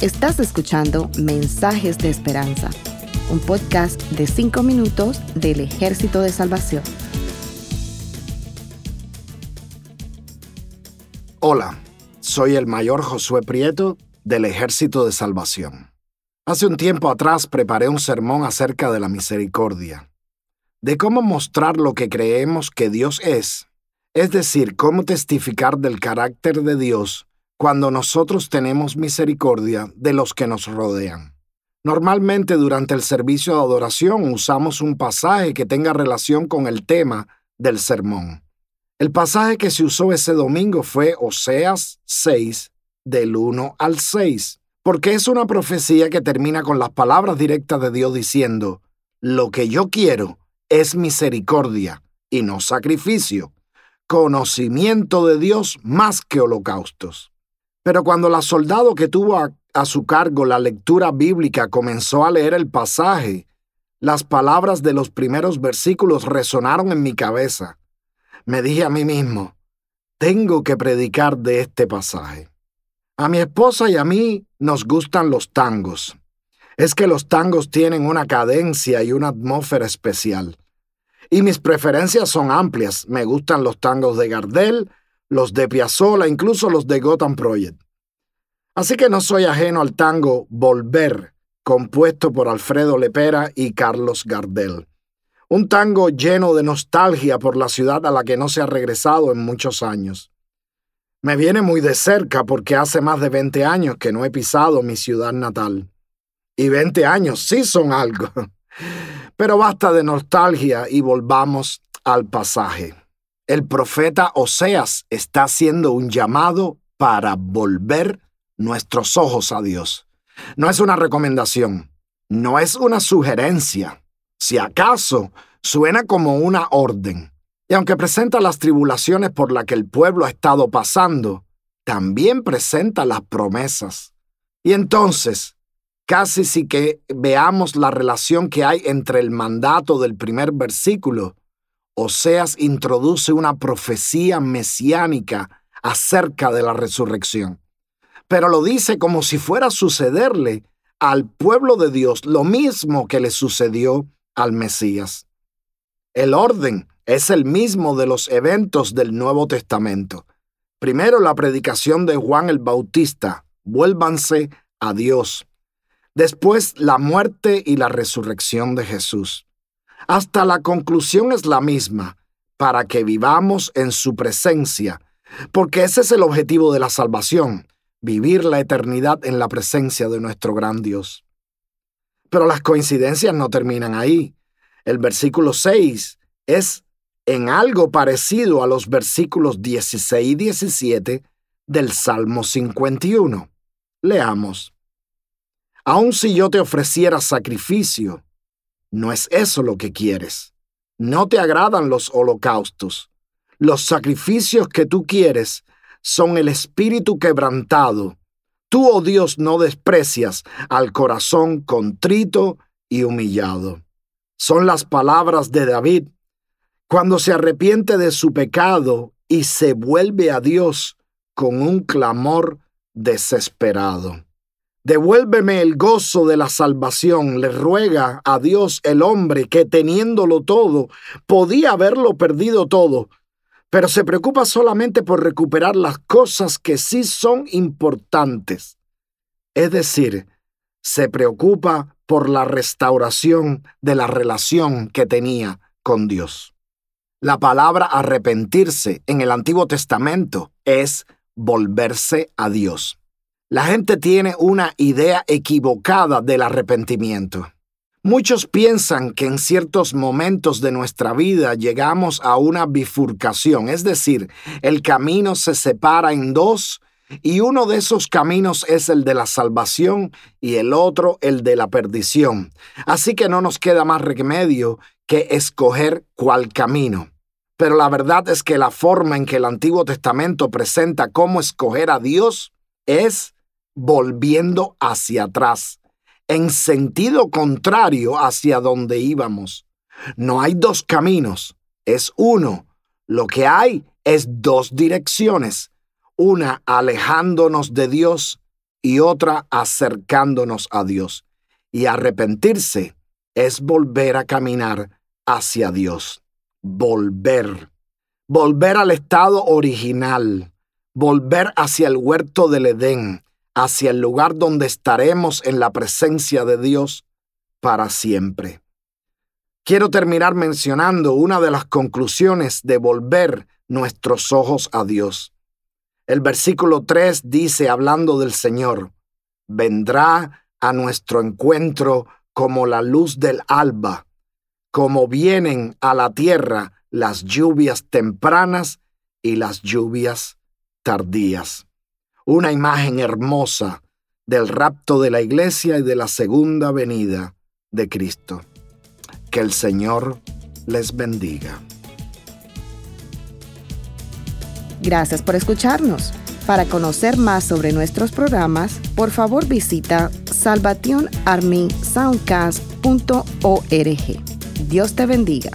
Estás escuchando Mensajes de Esperanza, un podcast de 5 minutos del Ejército de Salvación. Hola, soy el mayor Josué Prieto del Ejército de Salvación. Hace un tiempo atrás preparé un sermón acerca de la misericordia, de cómo mostrar lo que creemos que Dios es, es decir, cómo testificar del carácter de Dios cuando nosotros tenemos misericordia de los que nos rodean. Normalmente durante el servicio de adoración usamos un pasaje que tenga relación con el tema del sermón. El pasaje que se usó ese domingo fue Oseas 6, del 1 al 6, porque es una profecía que termina con las palabras directas de Dios diciendo, lo que yo quiero es misericordia y no sacrificio, conocimiento de Dios más que holocaustos. Pero cuando la soldado que tuvo a, su cargo la lectura bíblica comenzó a leer el pasaje, las palabras de los primeros versículos resonaron en mi cabeza. Me dije a mí mismo, tengo que predicar de este pasaje. A mi esposa y a mí nos gustan los tangos. Es que los tangos tienen una cadencia y una atmósfera especial. Y mis preferencias son amplias. Me gustan los tangos de Gardel, los de Piazzolla, incluso los de Gotham Project. Así que no soy ajeno al tango Volver, compuesto por Alfredo Lepera y Carlos Gardel. Un tango lleno de nostalgia por la ciudad a la que no se ha regresado en muchos años. Me viene muy de cerca porque hace más de 20 años que no he pisado mi ciudad natal. Y 20 años sí son algo. Pero basta de nostalgia y volvamos al pasaje el profeta Oseas está haciendo un llamado para volver nuestros ojos a Dios. No es una recomendación, no es una sugerencia. Si acaso, suena como una orden. Y aunque presenta las tribulaciones por las que el pueblo ha estado pasando, también presenta las promesas. Y entonces, casi si que veamos la relación que hay entre el mandato del primer versículo Oseas introduce una profecía mesiánica acerca de la resurrección, pero lo dice como si fuera a sucederle al pueblo de Dios lo mismo que le sucedió al Mesías. El orden es el mismo de los eventos del Nuevo Testamento. Primero la predicación de Juan el Bautista, vuélvanse a Dios. Después la muerte y la resurrección de Jesús. Hasta la conclusión es la misma, para que vivamos en su presencia, porque ese es el objetivo de la salvación, vivir la eternidad en la presencia de nuestro gran Dios. Pero las coincidencias no terminan ahí. El versículo 6 es en algo parecido a los versículos 16 y 17 del Salmo 51. Leamos. Aun si yo te ofreciera sacrificio, no es eso lo que quieres. No te agradan los holocaustos. Los sacrificios que tú quieres son el espíritu quebrantado. Tú, oh Dios, no desprecias al corazón contrito y humillado. Son las palabras de David cuando se arrepiente de su pecado y se vuelve a Dios con un clamor desesperado. Devuélveme el gozo de la salvación, le ruega a Dios el hombre que teniéndolo todo, podía haberlo perdido todo, pero se preocupa solamente por recuperar las cosas que sí son importantes. Es decir, se preocupa por la restauración de la relación que tenía con Dios. La palabra arrepentirse en el Antiguo Testamento es volverse a Dios. La gente tiene una idea equivocada del arrepentimiento. Muchos piensan que en ciertos momentos de nuestra vida llegamos a una bifurcación, es decir, el camino se separa en dos y uno de esos caminos es el de la salvación y el otro el de la perdición. Así que no nos queda más remedio que escoger cuál camino. Pero la verdad es que la forma en que el Antiguo Testamento presenta cómo escoger a Dios es volviendo hacia atrás, en sentido contrario hacia donde íbamos. No hay dos caminos, es uno. Lo que hay es dos direcciones, una alejándonos de Dios y otra acercándonos a Dios. Y arrepentirse es volver a caminar hacia Dios. Volver. Volver al estado original. Volver hacia el huerto del Edén, hacia el lugar donde estaremos en la presencia de Dios para siempre. Quiero terminar mencionando una de las conclusiones de volver nuestros ojos a Dios. El versículo 3 dice, hablando del Señor, vendrá a nuestro encuentro como la luz del alba, como vienen a la tierra las lluvias tempranas y las lluvias tardías. Una imagen hermosa del rapto de la iglesia y de la segunda venida de Cristo. Que el Señor les bendiga. Gracias por escucharnos. Para conocer más sobre nuestros programas, por favor visita salvationarmysoundcast.org. Dios te bendiga.